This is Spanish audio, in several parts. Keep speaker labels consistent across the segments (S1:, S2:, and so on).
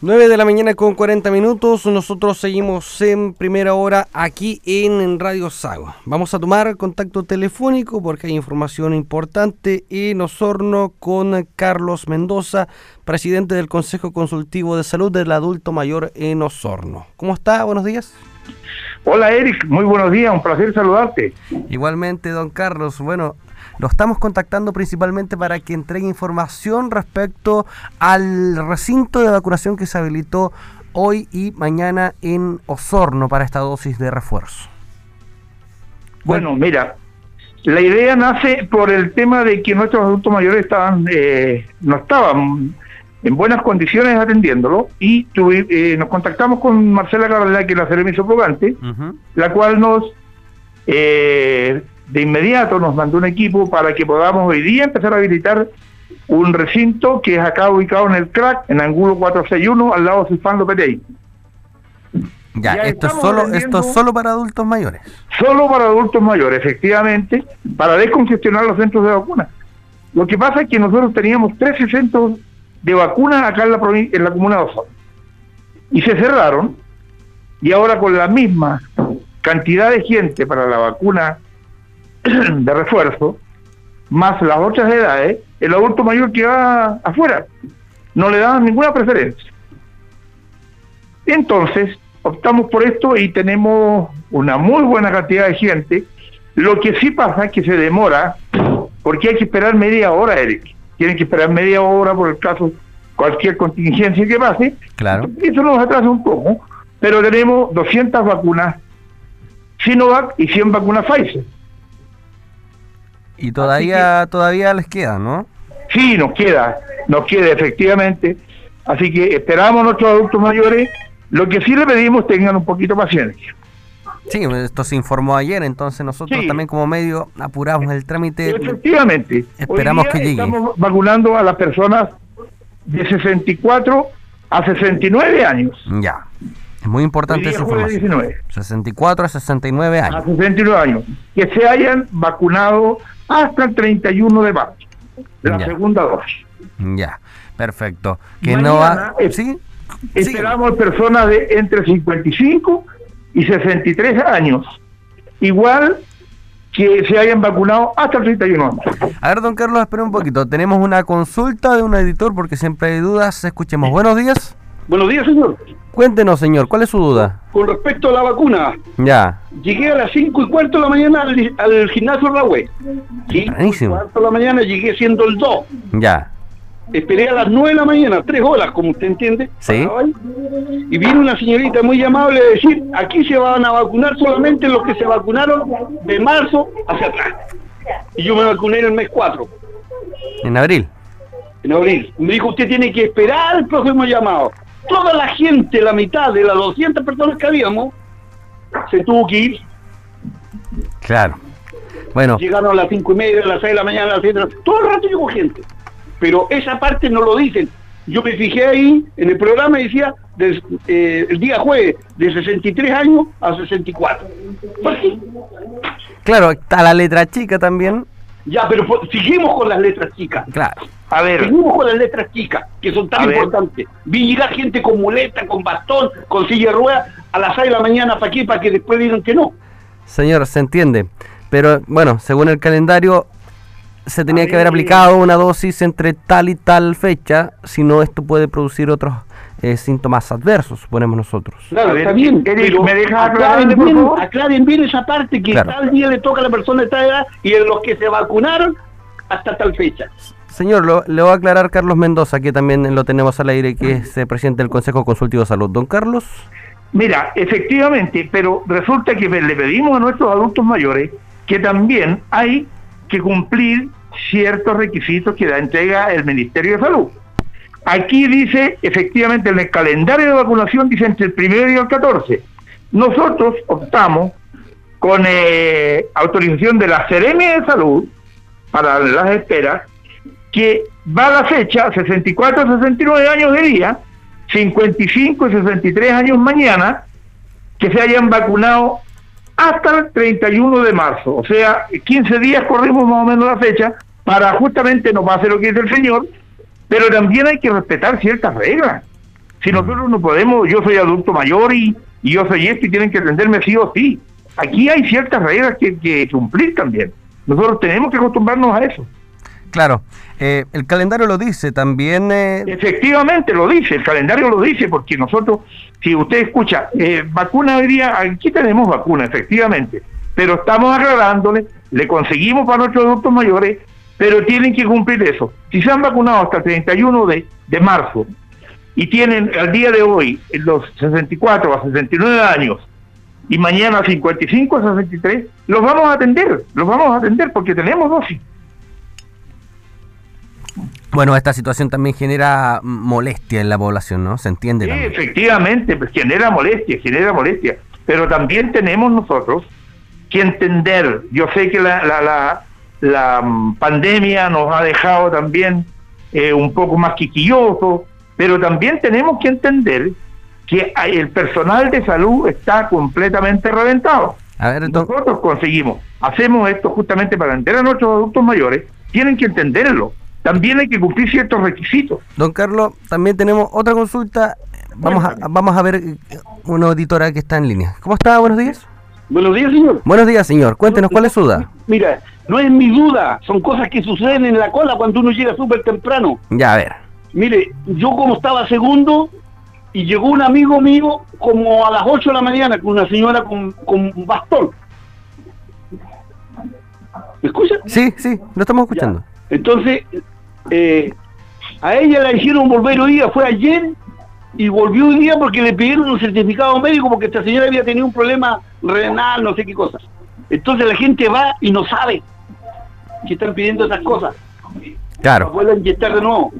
S1: 9 de la mañana con 40 minutos, nosotros seguimos en primera hora aquí en Radio Sago. Vamos a tomar contacto telefónico porque hay información importante en Osorno con Carlos Mendoza, presidente del Consejo Consultivo de Salud del Adulto Mayor en Osorno. ¿Cómo está? Buenos días.
S2: Hola Eric, muy buenos días, un placer saludarte.
S1: Igualmente, don Carlos. Bueno, lo estamos contactando principalmente para que entregue información respecto al recinto de vacunación que se habilitó hoy y mañana en Osorno para esta dosis de refuerzo.
S2: Bueno, mira, la idea nace por el tema de que nuestros adultos mayores estaban eh, no estaban en buenas condiciones atendiéndolo y eh, nos contactamos con Marcela Carrera, que es la servicio probante, la cual nos eh, de inmediato nos mandó un equipo para que podamos hoy día empezar a habilitar un recinto que es acá ubicado en el CRAC, en ángulo 461, al lado de Silfán López
S1: ya, esto es solo esto es solo para adultos mayores.
S2: Solo para adultos mayores, efectivamente, para descongestionar los centros de vacunas. Lo que pasa es que nosotros teníamos 13 centros de vacunas acá en la, en la comuna de Osorno. Y se cerraron, y ahora con la misma cantidad de gente para la vacuna de refuerzo, más las otras edades, el adulto mayor que va afuera. No le daban ninguna preferencia. Entonces, optamos por esto y tenemos una muy buena cantidad de gente. Lo que sí pasa es que se demora, porque hay que esperar media hora, Eric. Tienen que esperar media hora por el caso, cualquier contingencia que pase.
S1: Claro.
S2: Eso nos atrasa un poco, pero tenemos 200 vacunas Sinovac y 100 vacunas Pfizer.
S1: Y todavía, todavía les queda, ¿no?
S2: Sí, nos queda, nos queda efectivamente. Así que esperamos a nuestros adultos mayores. Lo que sí le pedimos tengan un poquito de paciencia.
S1: Sí, esto se informó ayer, entonces nosotros también como medio apuramos el trámite.
S2: Efectivamente.
S1: Esperamos que llegue.
S2: Estamos vacunando a las personas de 64 a 69 años.
S1: Ya. Es muy importante esa información. 19. 64 a 69 años.
S2: A 69 años. Que se hayan vacunado hasta el 31 de marzo, la segunda dosis.
S1: Ya, perfecto. Que no va... ¿Sí?
S2: Esperamos personas de entre 55 y 63 años. Igual que se hayan vacunado hasta el 31 de marzo.
S1: A ver, don Carlos, espera un poquito. Tenemos una consulta de un editor porque siempre hay dudas. Escuchemos. Buenos días.
S3: Buenos días, señor.
S1: Cuéntenos, señor, ¿cuál es su duda?
S3: Con respecto a la vacuna.
S1: Ya.
S3: Llegué a las 5 y cuarto de la mañana al, gimnasio de la web. 5 y cuarto de la mañana llegué siendo el 2.
S1: Ya.
S3: Esperé a las 9 de la mañana, 3 horas, como usted entiende.
S1: Sí.
S3: Y vino una señorita muy amable a decir, aquí se van a vacunar solamente los que se vacunaron de marzo hacia atrás. Y yo me vacuné en el mes 4.
S1: ¿En abril?
S3: En abril. Me dijo, usted tiene que esperar el próximo llamado toda la gente, la mitad de las 200 personas que habíamos, se tuvo que ir.
S1: Claro. Bueno.
S3: Llegaron a las 5 y media, a las 6 de la mañana, a las 7 Todo el rato llegó gente. Pero esa parte no lo dicen. Yo me fijé ahí en el programa y decía eh, el día jueves de 63 años a 64. Pues sí.
S1: Claro, está la letra chica también.
S3: Ya, pero seguimos con las letras chicas.
S1: Claro.
S3: A ver. Seguimos con las letras chicas, que son tan importantes. Vi llegar gente con muleta, con bastón, con silla de ruedas a las 6 de la mañana para aquí, para que después digan que no.
S1: Señor, se entiende. Pero bueno, según el calendario, se tenía que haber aplicado una dosis entre tal y tal fecha, si no esto puede producir otros eh, síntomas adversos, suponemos nosotros.
S3: Claro, está bien, pero ¿me deja aclaren, bien, aclaren bien esa parte que tal día le toca a la persona de esta edad y en los que se vacunaron hasta tal fecha.
S1: Señor, lo, le voy a aclarar Carlos Mendoza, que también lo tenemos al aire, que es eh, presidente del Consejo Consultivo de Salud. Don Carlos.
S2: Mira, efectivamente, pero resulta que le pedimos a nuestros adultos mayores que también hay que cumplir ciertos requisitos que da entrega el Ministerio de Salud. Aquí dice, efectivamente, en el calendario de vacunación dice entre el primero y el 14. Nosotros optamos con eh, autorización de la Serenia de Salud para las esperas que va a la fecha 64 69 años de día, 55 y 63 años mañana, que se hayan vacunado hasta el 31 de marzo. O sea, 15 días corrimos más o menos la fecha para justamente no pase lo que dice el señor, pero también hay que respetar ciertas reglas. Si nosotros no podemos, yo soy adulto mayor y, y yo soy esto y tienen que atenderme sí o sí. Aquí hay ciertas reglas que, que cumplir también. Nosotros tenemos que acostumbrarnos a eso.
S1: Claro, eh, el calendario lo dice también. Eh...
S2: Efectivamente lo dice, el calendario lo dice, porque nosotros, si usted escucha, eh, vacuna hoy día, aquí tenemos vacuna, efectivamente, pero estamos aclarándole, le conseguimos para nuestros adultos mayores, pero tienen que cumplir eso. Si se han vacunado hasta el 31 de, de marzo y tienen al día de hoy los 64 a 69 años y mañana 55 a 63, los vamos a atender, los vamos a atender porque tenemos dosis.
S1: Bueno, esta situación también genera molestia en la población, ¿no? Se entiende.
S2: Sí, efectivamente, pues genera molestia, genera molestia. Pero también tenemos nosotros que entender, yo sé que la, la, la, la mm, pandemia nos ha dejado también eh, un poco más quiquillosos, pero también tenemos que entender que el personal de salud está completamente reventado. A ver, Nosotros conseguimos, hacemos esto justamente para entender a nuestros adultos mayores, tienen que entenderlo también hay que cumplir ciertos requisitos.
S1: Don Carlos, también tenemos otra consulta. Vamos a, vamos a ver eh, una auditora que está en línea. ¿Cómo está? Buenos días.
S3: Buenos días, señor.
S1: Buenos días, señor. Cuéntenos, ¿cuál es su duda?
S3: Mira, no es mi duda, son cosas que suceden en la cola cuando uno llega súper temprano.
S1: Ya, a ver.
S3: Mire, yo como estaba segundo y llegó un amigo mío como a las 8 de la mañana con una señora con, con bastón. ¿Me escucha?
S1: Sí, sí, lo estamos escuchando.
S3: Entonces, eh, a ella la hicieron volver hoy día, fue ayer y volvió hoy día porque le pidieron un certificado médico porque esta señora había tenido un problema renal, no sé qué cosas. Entonces la gente va y no sabe que están pidiendo esas cosas.
S1: Claro.
S3: Vuelve a inyectar de nuevo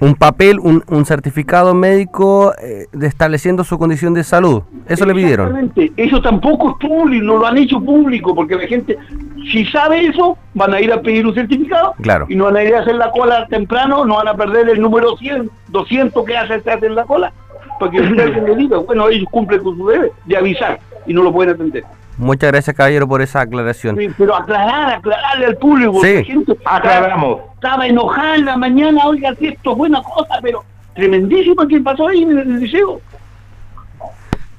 S1: un papel, un, un certificado médico eh, de estableciendo su condición de salud. Eso le pidieron.
S3: Eso tampoco es público, no lo han hecho público, porque la gente, si sabe eso, van a ir a pedir un certificado
S1: claro.
S3: y no van a ir a hacer la cola temprano, no van a perder el número 100, 200 que hace en la cola, porque le diga, bueno, ellos cumplen con su deber de avisar y no lo pueden atender.
S1: Muchas gracias, caballero, por esa aclaración.
S3: Sí, pero aclarar, aclararle al público.
S1: Sí,
S3: gente
S2: aclaramos.
S3: Estaba enojada en la mañana, oiga, si esto es buena cosa, pero tremendísimo que pasó ahí en el liceo.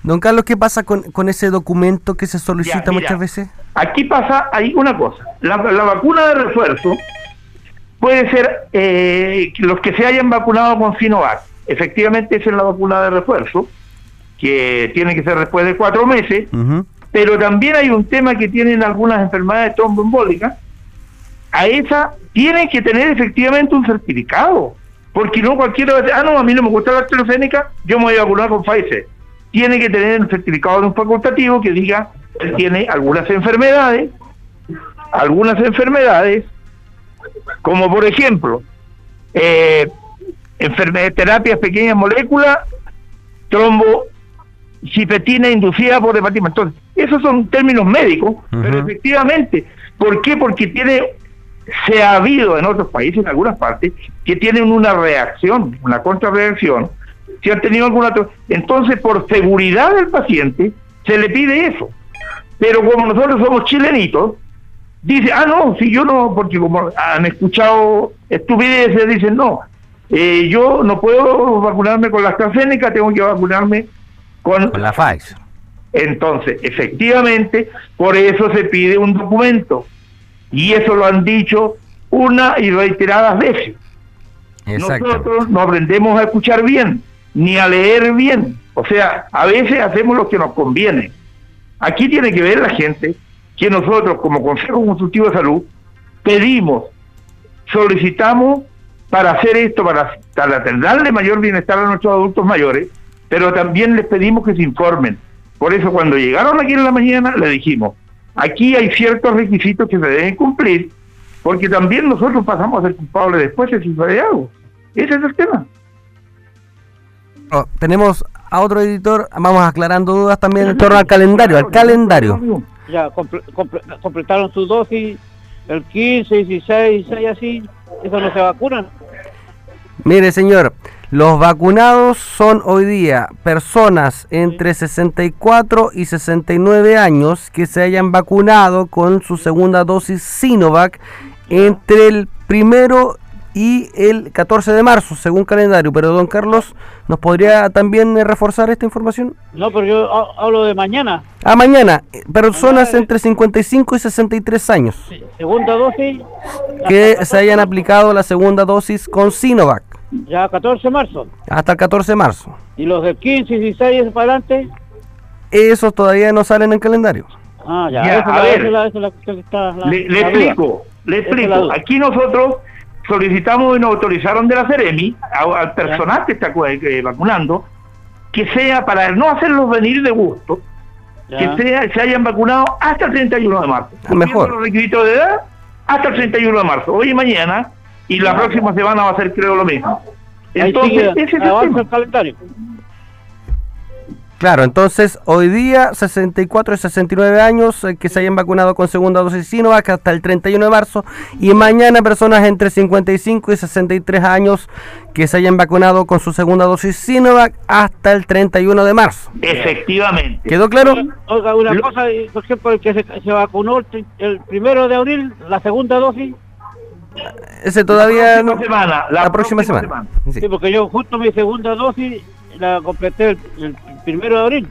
S1: Don Carlos, ¿qué pasa con, con ese documento que se solicita muchas veces?
S2: Aquí pasa, hay una cosa, la, la vacuna de refuerzo puede ser eh, los que se hayan vacunado con Sinovac. Efectivamente, esa es la vacuna de refuerzo, que tiene que ser después de cuatro meses. Uh pero también hay un tema que tienen algunas enfermedades tromboembólicas, a esa tienen que tener efectivamente un certificado, porque no cualquiera va a decir, ah, no, a mí no me gusta la AstraZeneca, yo me voy a vacunar con Pfizer. Tiene que tener un certificado de un facultativo que diga que tiene algunas enfermedades, algunas enfermedades, como por ejemplo, eh, enfermedades, terapias pequeñas moléculas, trombo cipetina inducida por hepatitis. Entonces, esos son términos médicos, pero efectivamente, ¿por qué? Porque tiene, se ha habido en otros países, en algunas partes, que tienen una reacción, una contrarreacción, si han tenido alguna... Entonces, por seguridad del paciente, se le pide eso. Pero como nosotros somos chilenitos, dice, ah, no, si yo no, porque como han escuchado estupideces, dicen, no, eh, yo no puedo vacunarme con la AstraZeneca, tengo que vacunarme con,
S1: la Pfizer.
S2: Entonces, efectivamente, por eso se pide un documento. Y eso lo han dicho una y reiteradas veces. Nosotros no aprendemos a escuchar bien, ni a leer bien. O sea, a veces hacemos lo que nos conviene. Aquí tiene que ver la gente que nosotros, como Consejo Consultivo de Salud, pedimos, solicitamos para hacer esto, para, para darle mayor bienestar a nuestros adultos mayores, pero también les pedimos que se informen. Por eso cuando llegaron aquí en la mañana le dijimos, aquí hay ciertos requisitos que se deben cumplir, porque también nosotros pasamos a ser culpables después si de algo. Ese es el tema.
S1: Tenemos a otro editor, vamos aclarando dudas también en torno al calendario, al calendario.
S4: Ya completaron su dosis el 15, 16, 16 así, eso no se vacunan.
S1: Mire señor, los vacunados son hoy día personas entre 64 y 69 años que se hayan vacunado con su segunda dosis Sinovac entre el primero y el 14 de marzo, según calendario. Pero don Carlos, ¿nos podría también eh, reforzar esta información?
S4: No, pero yo ha- hablo de mañana.
S1: Ah, mañana, personas entre 55 y 63 años
S4: Sí, Segunda dosis,
S1: que se hayan aplicado la segunda dosis con Sinovac
S4: ya 14 de marzo.
S1: hasta el 14 de marzo.
S4: Y los del 15 y 16 para adelante,
S1: Esos todavía no salen en calendario.
S4: ah, ya,
S2: Ya, a ver. Le, explico, le explico. Aquí nosotros solicitamos y nos autorizaron de la Ceremi a- al personal que está cu- eh, vacunando que sea para no hacerlos venir de gusto,
S4: Ya.
S2: que sea, se hayan vacunado hasta el 31 de marzo.
S1: Mejor.
S2: Cumpliendo los requisitos de edad hasta el 31 de marzo, hoy y mañana, y la próxima semana va a ser creo lo mismo. Entonces,
S4: sigue,
S2: ese es el
S4: avanza
S2: tema.
S4: el calendario.
S1: Claro, entonces hoy día 64 y 69 años eh, que se hayan vacunado con segunda dosis Sinovac hasta el 31 de marzo y mañana personas entre 55 y 63 años que se hayan vacunado con su segunda dosis Sinovac hasta el 31 de marzo.
S2: Efectivamente.
S1: ¿Quedó claro?
S4: Oiga, una
S2: Lo-
S4: cosa, y, por ejemplo, el que se, se vacunó el, el primero de abril, la segunda dosis,
S1: Ese todavía
S2: la
S1: no.
S2: próxima semana.
S1: La próxima semana. Sí.
S4: sí, porque yo justo mi segunda dosis la completé el, el primero de abril.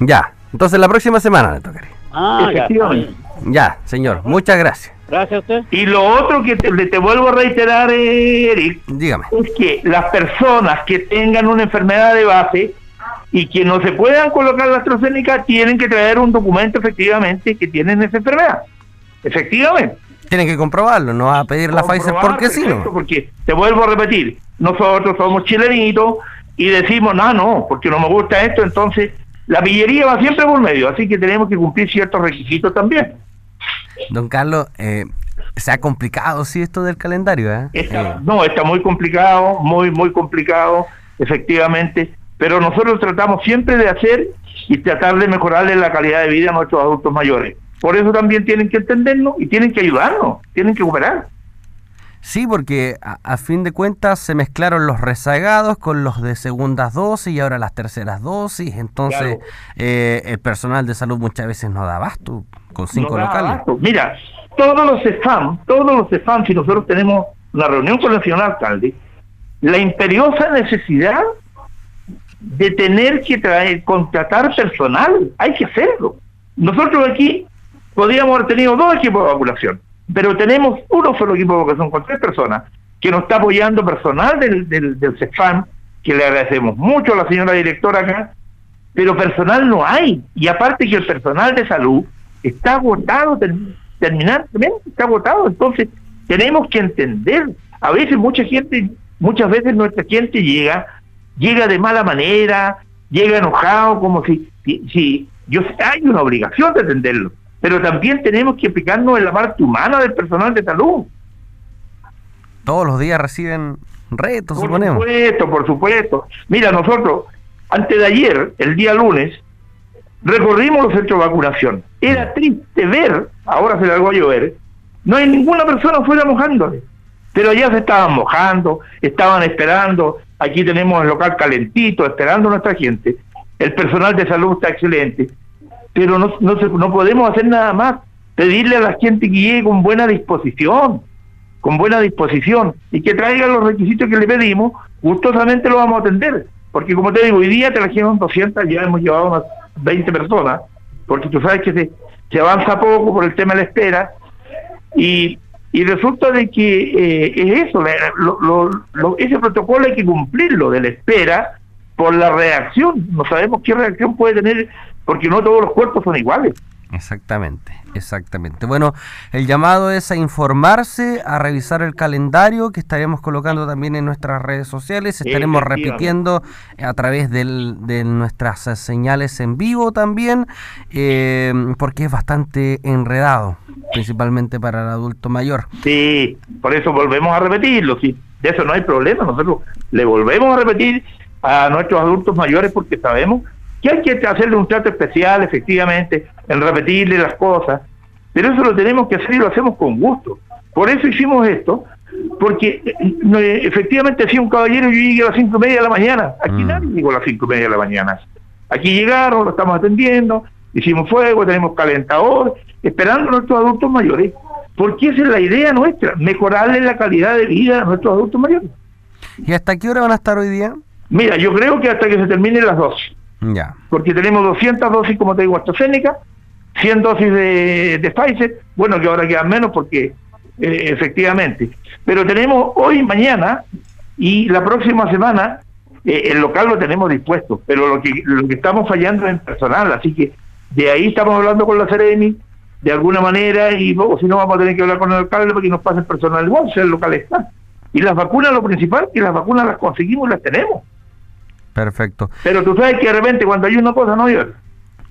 S1: Ya, entonces la próxima semana le tocaría.
S4: Ah, ya.
S2: Efectivamente.
S1: Ya, señor, muchas gracias.
S4: Gracias a usted.
S2: Y lo otro que te, te vuelvo a reiterar, Eric,
S1: Dígame.
S2: es que las personas que tengan una enfermedad de base y que no se puedan colocar la AstraZeneca tienen que traer un documento efectivamente que tienen esa enfermedad. Efectivamente.
S1: Tienen que comprobarlo, no va a pedir la Pfizer porque sí.
S2: Porque te vuelvo a repetir, nosotros somos chilenitos y decimos, no, no, porque no me gusta esto, entonces la pillería va siempre por medio, así que tenemos que cumplir ciertos requisitos también.
S1: Don Carlos, eh, se ha complicado, sí, esto del calendario, ¿eh?
S2: Está-
S1: Eh,
S2: no, está muy complicado, muy, muy complicado, efectivamente, pero nosotros tratamos siempre de hacer y tratar de mejorarle la calidad de vida a nuestros adultos mayores. Por eso también tienen que entendernos y tienen que ayudarnos, tienen que cooperar.
S1: Sí, porque a, a fin de cuentas se mezclaron los rezagados con los de segundas dosis y ahora las terceras dosis, entonces
S2: Claro.
S1: eh, el personal de salud muchas veces no da abasto con cinco
S2: No
S1: locales.
S2: abasto. Mira, todos los CEFAM, todos los CEFAM, si nosotros tenemos una reunión con el señor alcalde, la imperiosa necesidad de tener que traer, contratar personal, hay que hacerlo. Nosotros aquí podríamos haber tenido dos equipos de vacunación, pero tenemos uno solo equipo de vacunación con tres personas, que nos está apoyando personal del, del, del CEFAM, que le agradecemos mucho a la señora directora acá, pero personal no hay. Y aparte que el personal de salud está agotado, ter- terminantemente está agotado. Entonces, tenemos que entender. A veces mucha gente, muchas veces nuestra gente llega, llega de mala manera, llega enojado, como si, si, si- yo hay una obligación de atenderlo. Pero también tenemos que aplicarnos en la parte humana del personal de salud.
S1: Todos los días reciben retos,
S2: Por
S1: suponemos.
S2: supuesto, por supuesto. Mira, nosotros, antes de ayer, el día lunes, recorrimos los centros de vacunación. Era triste ver, ahora se largó a llover, no hay ninguna persona fuera mojándole. Pero ya se estaban mojando, estaban esperando. Aquí tenemos el local calentito, esperando a nuestra gente. El personal de salud está excelente. Pero no, no, se- no podemos hacer nada más. Pedirle a la gente que llegue con buena disposición con buena disposición y que traigan los requisitos que le pedimos, gustosamente lo vamos a atender. Porque como te digo, hoy día trajeron 200, ya hemos llevado unas 20 personas, porque tú sabes que se, se avanza poco por el tema de la espera, y, y resulta de que eh, es eso, lo- lo- ese protocolo hay que cumplirlo de la espera por la reacción. No sabemos qué reacción puede tener, porque no todos los cuerpos son iguales.
S1: Exactamente, exactamente. Bueno, el llamado es a informarse, a revisar el calendario que estaremos colocando también en nuestras redes sociales. Estaremos repitiendo a través del- de nuestras señales en vivo también, eh, porque es bastante enredado, principalmente para el adulto mayor.
S2: Sí, por eso volvemos a repetirlo, sí, de eso no hay problema, nosotros le volvemos a repetir a nuestros adultos mayores porque sabemos que hay que hacerle un trato especial, efectivamente, en repetirle las cosas, pero eso lo tenemos que hacer y lo hacemos con gusto. Por eso hicimos esto, porque eh, eh, efectivamente decía un caballero, yo llegué a las cinco y media de la mañana, aquí
S1: Mm.
S2: nadie llegó a las cinco y media de la mañana. Aquí llegaron, lo estamos atendiendo, hicimos fuego, tenemos calentador, esperando a nuestros adultos mayores porque esa es la idea nuestra, mejorarle la calidad de vida a nuestros adultos mayores.
S1: ¿Y hasta qué hora van a estar hoy día?
S2: Mira, yo creo que hasta que se terminen las dosis, Porque tenemos 200 dosis, como te digo, AstraZeneca, 100 dosis de, de Pfizer, bueno, que ahora quedan menos porque eh, efectivamente, pero tenemos hoy, mañana y la próxima semana eh, el local lo tenemos dispuesto, pero lo que, lo que estamos fallando es en personal, así que de ahí estamos hablando con la Ceremi de alguna manera y o si no vamos a tener que hablar con el alcalde para que nos pasen personal igual, si el local está. Y las vacunas, lo principal, que las vacunas las conseguimos y las tenemos.
S1: Perfecto.
S2: Pero tú sabes que de repente cuando hay una cosa no hay otra.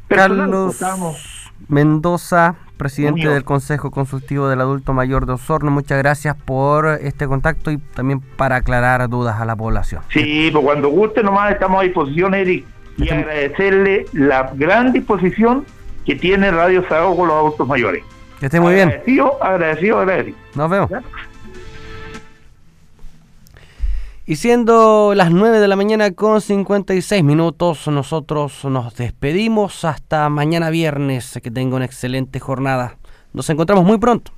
S1: Carlos
S2: estamos-
S1: Mendoza, presidente del Consejo Consultivo del Adulto Mayor de Osorno, muchas gracias por este contacto y también para aclarar dudas a la población.
S2: Sí, pues cuando guste nomás estamos a disposición, Eric, y
S1: Estamos-
S2: agradecerle la gran disposición que tiene Radio Sago con los adultos mayores.
S1: Que esté muy bien.
S2: Agradecido, agradecido, agradecido.
S1: Nos vemos.
S2: ¿Ya?
S1: Y siendo las 9 de la mañana con 56 minutos, nosotros nos despedimos hasta mañana viernes. Que tenga una excelente jornada. Nos encontramos muy pronto.